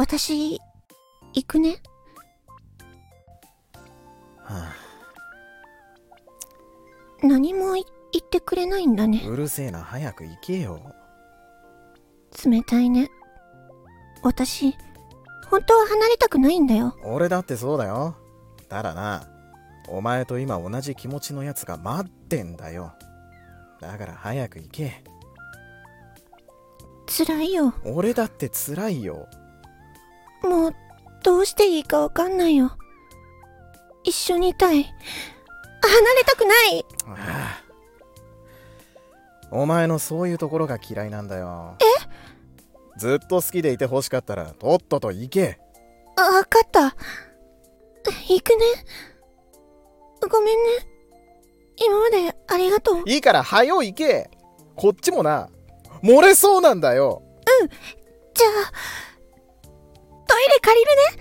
私、行くね。は何もい言ってくれないんだあ、ね。うるせえな早く行けよ冷たいね。私、本当は離れたくないんだよ。俺だってそうだよただなお前と今同じ気持ちのやつが待ってんだよだから早く行け辛いよ。俺だって辛いよもう、どうしていいかわかんないよ。一緒にいたい。離れたくないああお前のそういうところが嫌いなんだよえ？ずっと好きでいて欲しかったらとっとと行けあわかった。行くね。ごめんね。今までありがとう。いいから早う行けこっちもな漏れそうなんだよじゃあ、借りるね。